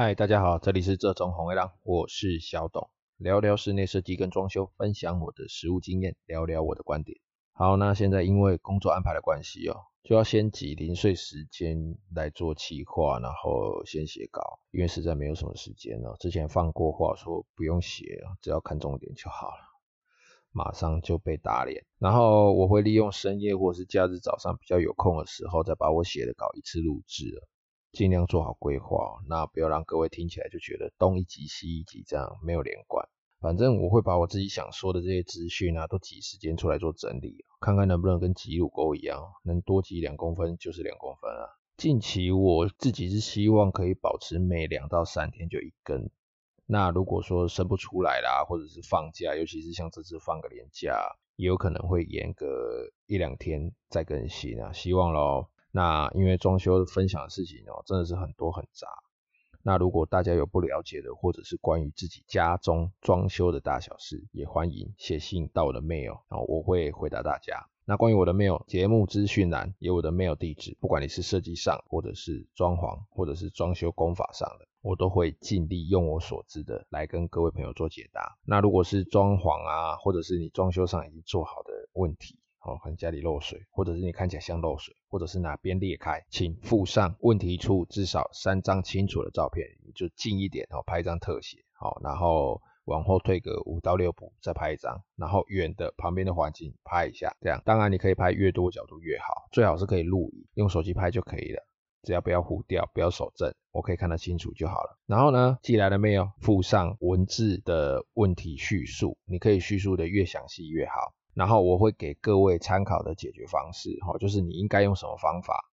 嗨，大家好，这里是这种红月亮，我是小董，聊聊室内设计跟装修，分享我的实务经验，聊聊我的观点。好，那现在因为工作安排的关系哦，就要先挤零碎时间来做企划，然后先写稿，因为实在没有什么时间了。之前放过话说不用写，只要看重点就好了，马上就被打脸。然后我会利用深夜或是假日早上比较有空的时候，再把我写的稿一次录制了。尽量做好规划，那不要让各位听起来就觉得东一集西一集这样没有连贯。反正我会把我自己想说的这些资讯啊，都挤时间出来做整理，看看能不能跟挤乳沟一样，能多挤两公分就是两公分啊。近期我自己是希望可以保持每两到三天就一更。那如果说生不出来啦，或者是放假，尤其是像这次放个年假，也有可能会延个一两天再更新啊，希望咯。那因为装修分享的事情哦，真的是很多很杂。那如果大家有不了解的，或者是关于自己家中装修的大小事，也欢迎写信到我的 mail，然后我会回答大家。那关于我的 mail，节目资讯栏有我的 mail 地址，不管你是设计上，或者是装潢，或者是装修工法上的，我都会尽力用我所知的来跟各位朋友做解答。那如果是装潢啊，或者是你装修上已经做好的问题，哦，可能家里漏水，或者是你看起来像漏水，或者是哪边裂开，请附上问题处至少三张清楚的照片，你就近一点哦，拍一张特写，好，然后往后退个五到六步再拍一张，然后远的旁边的环境拍一下，这样，当然你可以拍越多角度越好，最好是可以录影，用手机拍就可以了，只要不要糊掉，不要手震，我可以看得清楚就好了。然后呢，寄来了没有？附上文字的问题叙述，你可以叙述的越详细越好。然后我会给各位参考的解决方式，哈，就是你应该用什么方法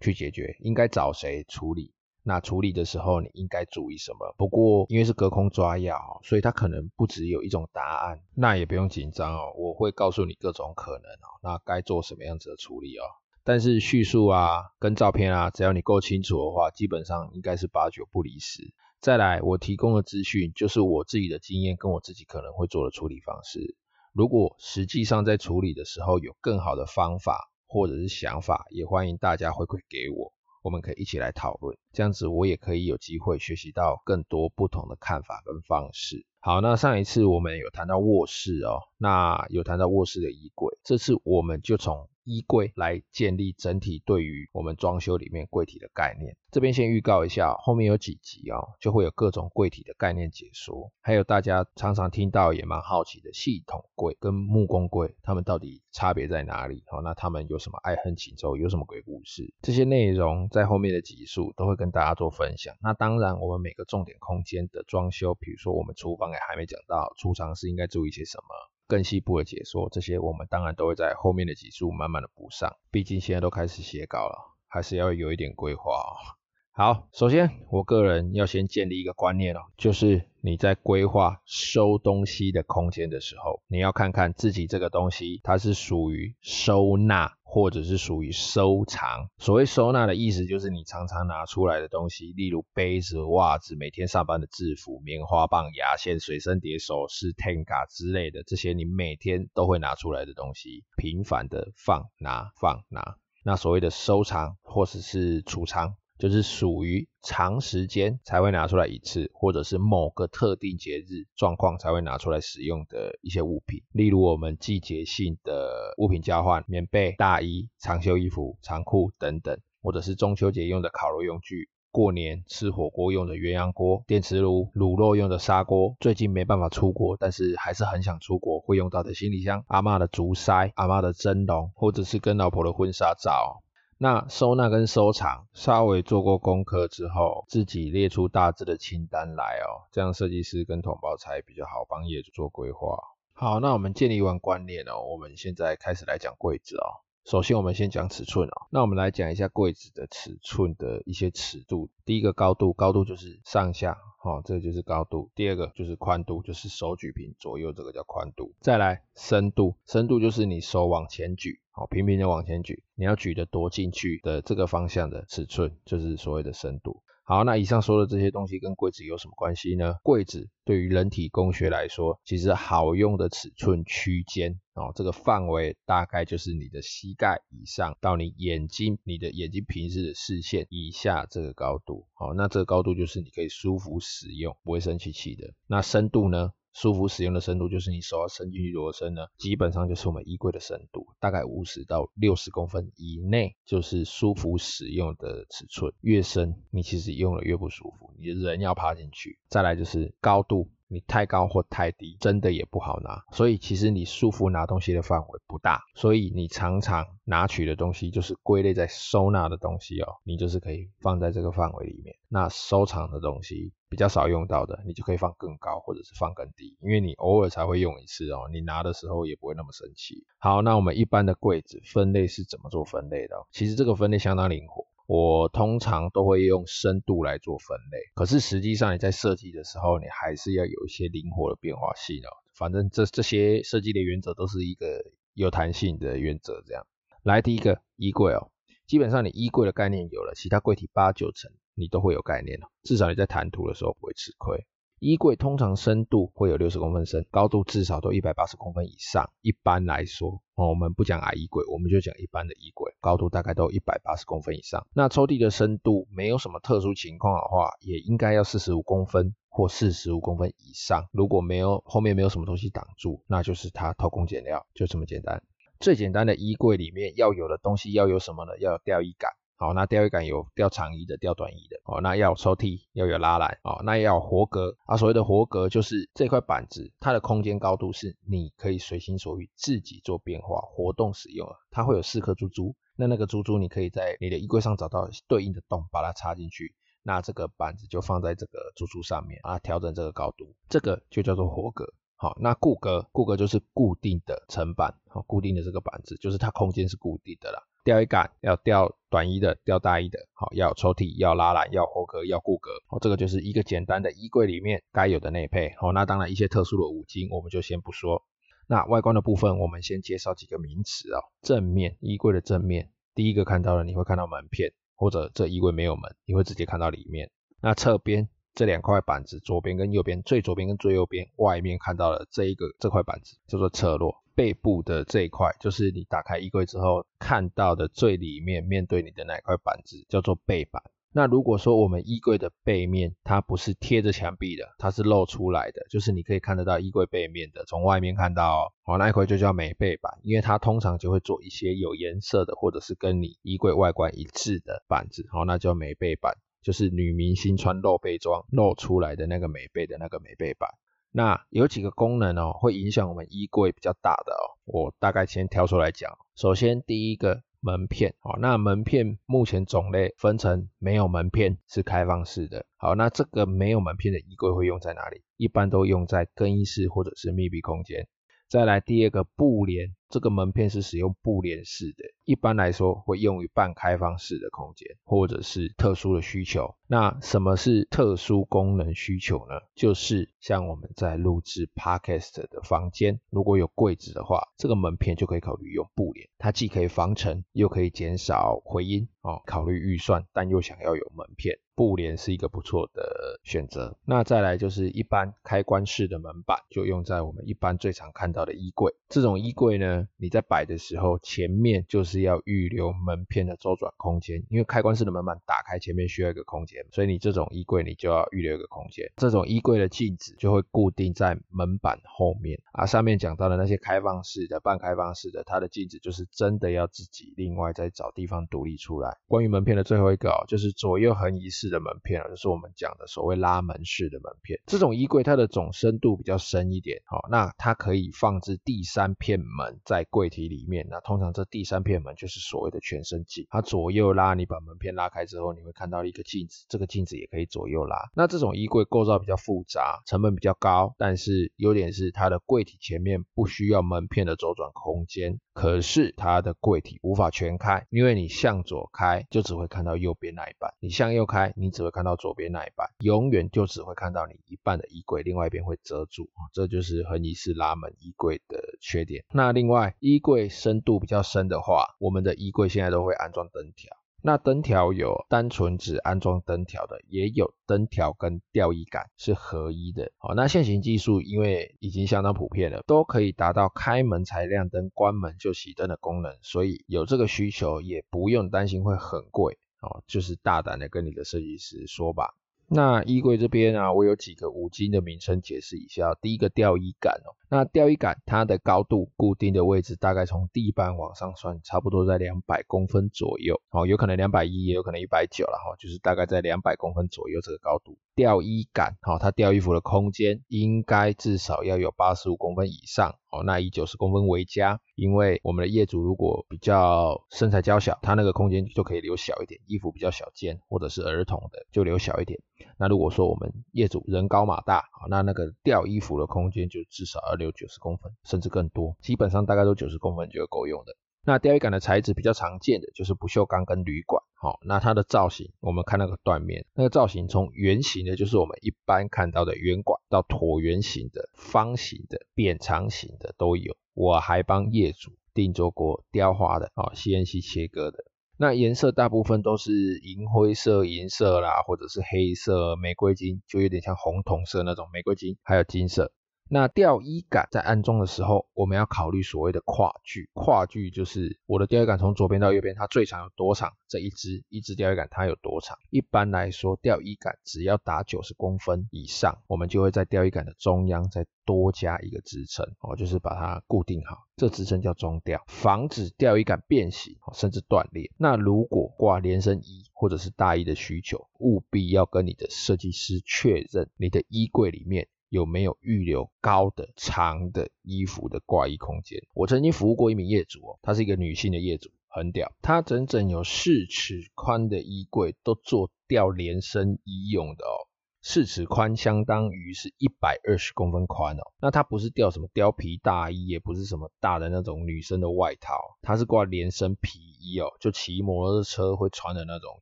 去解决，应该找谁处理，那处理的时候你应该注意什么。不过因为是隔空抓药，所以它可能不只有一种答案，那也不用紧张哦，我会告诉你各种可能哦，那该做什么样子的处理哦。但是叙述啊，跟照片啊，只要你够清楚的话，基本上应该是八九不离十。再来，我提供的资讯就是我自己的经验跟我自己可能会做的处理方式。如果实际上在处理的时候有更好的方法或者是想法，也欢迎大家回馈给我，我们可以一起来讨论。这样子我也可以有机会学习到更多不同的看法跟方式。好，那上一次我们有谈到卧室哦，那有谈到卧室的衣柜，这次我们就从衣柜来建立整体对于我们装修里面柜体的概念。这边先预告一下，后面有几集哦，就会有各种柜体的概念解说，还有大家常常听到也蛮好奇的系统柜跟木工柜，它们到底差别在哪里？好，那他们有什么爱恨情仇，有什么鬼故事？这些内容在后面的集数都会跟大家做分享。那当然，我们每个重点空间的装修，比如说我们厨房也还没讲到，储藏室应该注意些什么？更细部的解说，这些我们当然都会在后面的几处慢慢的补上。毕竟现在都开始写稿了，还是要有一点规划哦。好，首先我个人要先建立一个观念哦，就是你在规划收东西的空间的时候，你要看看自己这个东西它是属于收纳。或者是属于收藏。所谓收纳的意思，就是你常常拿出来的东西，例如杯子、袜子、每天上班的制服、棉花棒、牙线、随身碟、首饰、Tenga 之类的这些你每天都会拿出来的东西，频繁的放拿放拿。那所谓的收藏或者是储藏。就是属于长时间才会拿出来一次，或者是某个特定节日状况才会拿出来使用的一些物品，例如我们季节性的物品交换，棉被、大衣、长袖衣服、长裤等等，或者是中秋节用的烤肉用具，过年吃火锅用的鸳鸯锅、电磁炉、卤肉用的砂锅，最近没办法出国，但是还是很想出国会用到的行李箱，阿嬷的竹筛、阿嬷的蒸笼，或者是跟老婆的婚纱照。那收纳跟收藏，稍微做过功课之后，自己列出大致的清单来哦，这样设计师跟同胞才比较好帮业主做规划。好，那我们建立完观念哦，我们现在开始来讲柜子哦。首先我们先讲尺寸哦，那我们来讲一下柜子的尺寸的一些尺度。第一个高度，高度就是上下。好、哦，这就是高度。第二个就是宽度，就是手举平左右，这个叫宽度。再来深度，深度就是你手往前举，哦，平平的往前举，你要举得多进去的这个方向的尺寸，就是所谓的深度。好，那以上说的这些东西跟柜子有什么关系呢？柜子对于人体工学来说，其实好用的尺寸区间哦，这个范围大概就是你的膝盖以上到你眼睛，你的眼睛平视的视线以下这个高度。好，那这个高度就是你可以舒服使用，不会生气气的。那深度呢？舒服使用的深度就是你手要伸进去多深呢？基本上就是我们衣柜的深度，大概五十到六十公分以内就是舒服使用的尺寸。越深，你其实用了越不舒服，你的人要趴进去。再来就是高度。你太高或太低，真的也不好拿。所以其实你束缚拿东西的范围不大，所以你常常拿取的东西就是归类在收纳的东西哦，你就是可以放在这个范围里面。那收藏的东西比较少用到的，你就可以放更高或者是放更低，因为你偶尔才会用一次哦，你拿的时候也不会那么生气。好，那我们一般的柜子分类是怎么做分类的？其实这个分类相当灵活。我通常都会用深度来做分类，可是实际上你在设计的时候，你还是要有一些灵活的变化性哦。反正这这些设计的原则都是一个有弹性的原则，这样。来第一个衣柜哦，基本上你衣柜的概念有了，其他柜体八九成你都会有概念了，至少你在谈图的时候不会吃亏。衣柜通常深度会有六十公分深，高度至少都一百八十公分以上。一般来说，哦，我们不讲矮衣柜，我们就讲一般的衣柜，高度大概都一百八十公分以上。那抽屉的深度没有什么特殊情况的话，也应该要四十五公分或四十五公分以上。如果没有后面没有什么东西挡住，那就是它偷工减料，就这么简单。最简单的衣柜里面要有的东西要有什么呢？要有吊衣杆。好，那钓鱼杆有钓长衣的、钓短衣的。哦，那要有抽屉，要有拉篮。哦，那要有活格。啊，所谓的活格就是这块板子，它的空间高度是你可以随心所欲自己做变化、活动使用。它会有四颗珠珠，那那个珠珠你可以在你的衣柜上找到对应的洞，把它插进去。那这个板子就放在这个珠珠上面啊，调整这个高度，这个就叫做活格。好，那固格，固格就是固定的层板，好，固定的这个板子，就是它空间是固定的啦。吊衣杆要吊短衣的，吊大衣的，好，要抽屉，要拉篮，要活格，要固格，哦，这个就是一个简单的衣柜里面该有的内配，好，那当然一些特殊的五金我们就先不说。那外观的部分，我们先介绍几个名词啊。正面，衣柜的正面，第一个看到的你会看到门片，或者这衣柜没有门，你会直接看到里面。那侧边这两块板子，左边跟右边，最左边跟最右边，外面看到了这一个这块板子叫做侧落。背部的这一块，就是你打开衣柜之后看到的最里面面对你的那块板子，叫做背板。那如果说我们衣柜的背面，它不是贴着墙壁的，它是露出来的，就是你可以看得到衣柜背面的，从外面看到哦，那一块就叫美背板，因为它通常就会做一些有颜色的，或者是跟你衣柜外观一致的板子，好，那叫美背板，就是女明星穿露背装露出来的那个美背的那个美背板。那有几个功能哦，会影响我们衣柜比较大的哦，我大概先挑出来讲。首先第一个门片，好，那门片目前种类分成没有门片是开放式的。好，那这个没有门片的衣柜会用在哪里？一般都用在更衣室或者是密闭空间。再来第二个布帘，这个门片是使用布帘式的，一般来说会用于半开放式的空间或者是特殊的需求。那什么是特殊功能需求呢？就是像我们在录制 Podcast 的房间，如果有柜子的话，这个门片就可以考虑用布帘，它既可以防尘，又可以减少回音哦。考虑预算，但又想要有门片。布帘是一个不错的选择。那再来就是一般开关式的门板，就用在我们一般最常看到的衣柜。这种衣柜呢，你在摆的时候，前面就是要预留门片的周转空间，因为开关式的门板打开前面需要一个空间，所以你这种衣柜你就要预留一个空间。这种衣柜的镜子就会固定在门板后面。啊，上面讲到的那些开放式的、半开放式的，它的镜子就是真的要自己另外再找地方独立出来。关于门片的最后一个哦，就是左右横移式。的门片啊，就是我们讲的所谓拉门式的门片。这种衣柜它的总深度比较深一点，好，那它可以放置第三片门在柜体里面。那通常这第三片门就是所谓的全身镜，它左右拉，你把门片拉开之后，你会看到一个镜子，这个镜子也可以左右拉。那这种衣柜构造比较复杂，成本比较高，但是优点是它的柜体前面不需要门片的周转空间，可是它的柜体无法全开，因为你向左开就只会看到右边那一半，你向右开。你只会看到左边那一半，永远就只会看到你一半的衣柜，另外一边会遮住，这就是横移式拉门衣柜的缺点。那另外，衣柜深度比较深的话，我们的衣柜现在都会安装灯条。那灯条有单纯只安装灯条的，也有灯条跟吊衣杆是合一的。好，那现行技术因为已经相当普遍了，都可以达到开门才亮灯，关门就熄灯的功能，所以有这个需求也不用担心会很贵。哦，就是大胆的跟你的设计师说吧。那衣柜这边啊，我有几个五金的名称解释一下。第一个吊衣杆哦，那吊衣杆它的高度固定的位置大概从地板往上算，差不多在两百公分左右。哦，有可能两百一，也有可能一百九了哈，就是大概在两百公分左右这个高度。吊衣杆，好，它吊衣服的空间应该至少要有八十五公分以上。哦，那以九十公分为佳，因为我们的业主如果比较身材娇小，他那个空间就可以留小一点，衣服比较小件或者是儿童的就留小一点。那如果说我们业主人高马大，那那个吊衣服的空间就至少要留九十公分，甚至更多，基本上大概都九十公分就够用的。那钓鱼杆的材质比较常见的就是不锈钢跟铝管，好，那它的造型，我们看那个断面，那个造型从圆形的，就是我们一般看到的圆管，到椭圆形的、方形的、扁长形的都有。我还帮业主定做过雕花的，啊，CNC 切割的。那颜色大部分都是银灰色、银色啦，或者是黑色、玫瑰金，就有点像红铜色那种玫瑰金，还有金色。那吊衣杆在安装的时候，我们要考虑所谓的跨距。跨距就是我的吊衣杆从左边到右边，它最长有多长？这一支一支吊衣杆它有多长？一般来说，吊衣杆只要达九十公分以上，我们就会在吊衣杆的中央再多加一个支撑，哦，就是把它固定好。这支撑叫中吊，防止吊衣杆变形甚至断裂。那如果挂连身衣或者是大衣的需求，务必要跟你的设计师确认，你的衣柜里面。有没有预留高的、长的衣服的挂衣空间？我曾经服务过一名业主哦，她是一个女性的业主，很屌，她整整有四尺宽的衣柜都做吊连身衣用的哦。四尺宽相当于是一百二十公分宽哦，那它不是吊什么貂皮大衣，也不是什么大的那种女生的外套，它是挂连身皮衣哦，就骑摩托车会穿的那种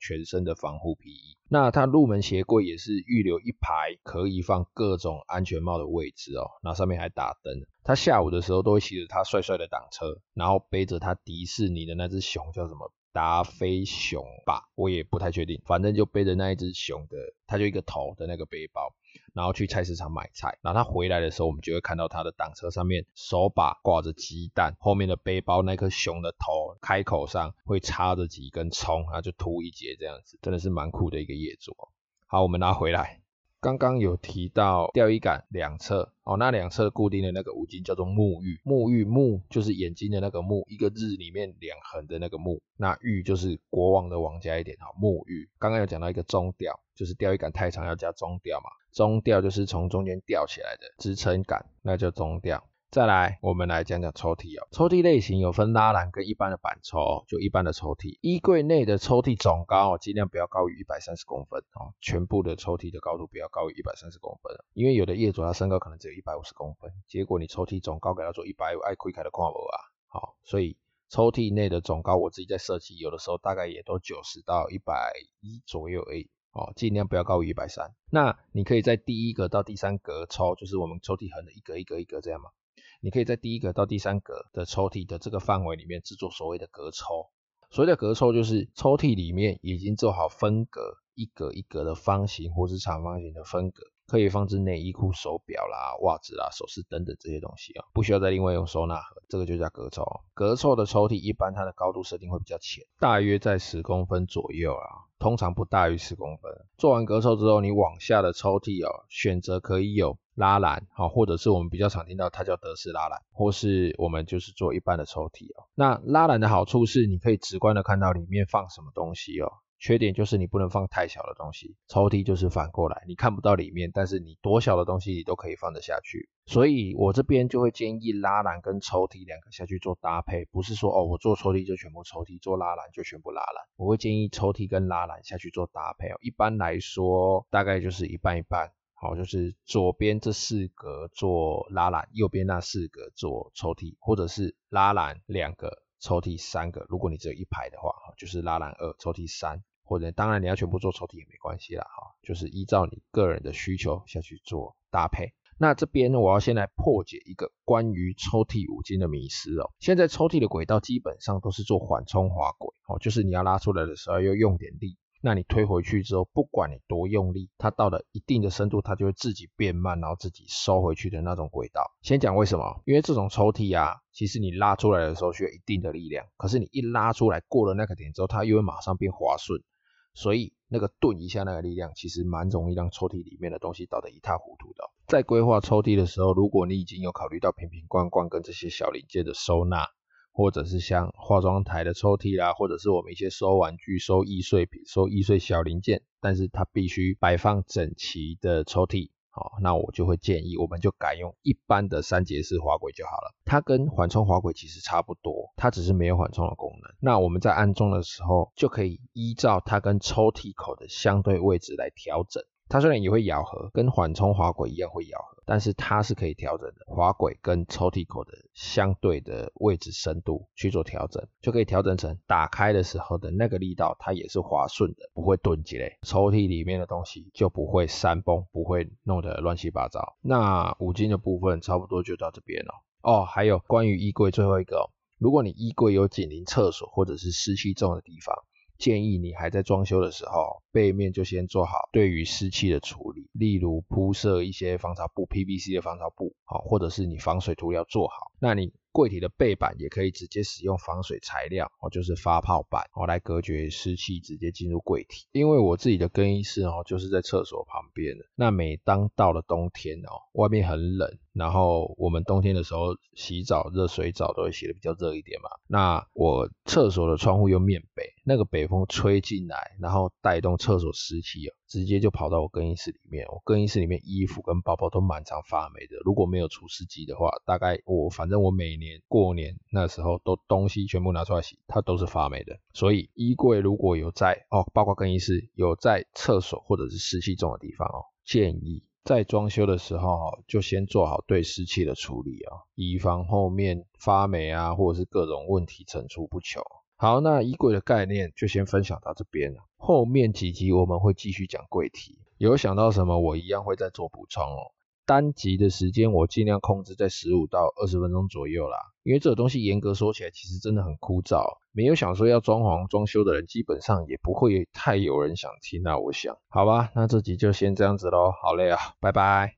全身的防护皮衣。那它入门鞋柜也是预留一排可以放各种安全帽的位置哦，那上面还打灯。他下午的时候都会骑着他帅帅的挡车，然后背着他迪士尼的那只熊叫什么？达菲熊吧，我也不太确定，反正就背着那一只熊的，它就一个头的那个背包，然后去菜市场买菜，然后他回来的时候，我们就会看到他的挡车上面手把挂着鸡蛋，后面的背包那颗熊的头开口上会插着几根葱，然后就秃一截这样子，真的是蛮酷的一个业主。好，我们拿回来。刚刚有提到钓鱼杆两侧哦，那两侧固定的那个五金叫做木玉。木玉木就是眼睛的那个木，一个日里面两横的那个木，那玉就是国王的王加一点哈，木玉。刚刚有讲到一个中钓，就是钓鱼杆太长要加中钓嘛，中钓就是从中间钓起来的支撑杆，那叫中钓。再来，我们来讲讲抽屉哦。抽屉类型有分拉篮跟一般的板抽，就一般的抽屉。衣柜内的抽屉总高哦，尽量不要高于一百三十公分哦。全部的抽屉的高度不要高于一百三十公分，因为有的业主他身高可能只有一百五十公分，结果你抽屉总高给他做一百五，爱亏开的跨不啊。好，所以抽屉内的总高我自己在设计，有的时候大概也都九十到一百一左右而已哦，尽量不要高于一百三。那你可以在第一格到第三格抽，就是我们抽屉横的一格一格一格这样嘛。你可以在第一格到第三格的抽屉的这个范围里面制作所谓的隔抽。所谓的隔抽就是抽屉里面已经做好分隔，一格一格的方形或是长方形的分隔，可以放置内衣裤、手表啦、袜子啦、首饰等等这些东西啊，不需要再另外用收纳盒，这个就叫格抽。格抽的抽屉一般它的高度设定会比较浅，大约在十公分左右啊。通常不大于十公分。做完格抽之后，你往下的抽屉哦，选择可以有拉篮，好，或者是我们比较常听到它叫德式拉篮，或是我们就是做一般的抽屉哦。那拉篮的好处是，你可以直观的看到里面放什么东西哦。缺点就是你不能放太小的东西，抽屉就是反过来，你看不到里面，但是你多小的东西你都可以放得下去。所以我这边就会建议拉篮跟抽屉两个下去做搭配，不是说哦我做抽屉就全部抽屉，做拉篮就全部拉篮。我会建议抽屉跟拉篮下去做搭配哦。一般来说大概就是一半一半，好，就是左边这四格做拉篮，右边那四格做抽屉，或者是拉篮两个。抽屉三个，如果你只有一排的话，就是拉篮二，抽屉三，或者当然你要全部做抽屉也没关系啦，哈，就是依照你个人的需求下去做搭配。那这边呢，我要先来破解一个关于抽屉五金的迷思哦。现在抽屉的轨道基本上都是做缓冲滑轨哦，就是你要拉出来的时候要用点力。那你推回去之后，不管你多用力，它到了一定的深度，它就会自己变慢，然后自己收回去的那种轨道。先讲为什么？因为这种抽屉啊，其实你拉出来的时候需要一定的力量，可是你一拉出来过了那个点之后，它又会马上变滑顺，所以那个顿一下那个力量，其实蛮容易让抽屉里面的东西倒得一塌糊涂的。在规划抽屉的时候，如果你已经有考虑到瓶瓶罐罐跟这些小零件的收纳。或者是像化妆台的抽屉啦，或者是我们一些收玩具、收易碎品、收易碎小零件，但是它必须摆放整齐的抽屉，好，那我就会建议，我们就改用一般的三节式滑轨就好了。它跟缓冲滑轨其实差不多，它只是没有缓冲的功能。那我们在安装的时候，就可以依照它跟抽屉口的相对位置来调整。它虽然也会咬合，跟缓冲滑轨一样会咬合，但是它是可以调整的。滑轨跟抽屉口的相对的位置深度去做调整，就可以调整成打开的时候的那个力道，它也是滑顺的，不会顿起来。抽屉里面的东西就不会山崩，不会弄得乱七八糟。那五金的部分差不多就到这边了。哦，还有关于衣柜最后一个哦，如果你衣柜有紧邻厕所或者是湿气重的地方。建议你还在装修的时候，背面就先做好对于湿气的处理，例如铺设一些防潮布，PVC 的防潮布，好，或者是你防水涂料做好，那你。柜体的背板也可以直接使用防水材料哦，就是发泡板哦，来隔绝湿气直接进入柜体。因为我自己的更衣室哦，就是在厕所旁边。那每当到了冬天哦，外面很冷，然后我们冬天的时候洗澡热水澡都会洗得比较热一点嘛。那我厕所的窗户又面北，那个北风吹进来，然后带动厕所湿气哦。直接就跑到我更衣室里面，我更衣室里面衣服跟包包都满常发霉的。如果没有除湿机的话，大概我反正我每年过年那时候都东西全部拿出来洗，它都是发霉的。所以衣柜如果有在哦，包括更衣室有在厕所或者是湿气重的地方哦，建议在装修的时候就先做好对湿气的处理啊，以防后面发霉啊或者是各种问题层出不穷。好，那衣柜的概念就先分享到这边了。后面几集我们会继续讲柜体，有想到什么我一样会再做补充哦。单集的时间我尽量控制在十五到二十分钟左右啦，因为这个东西严格说起来其实真的很枯燥，没有想说要装潢装修的人基本上也不会太有人想听啊。我想，好吧，那这集就先这样子喽，好嘞啊，拜拜。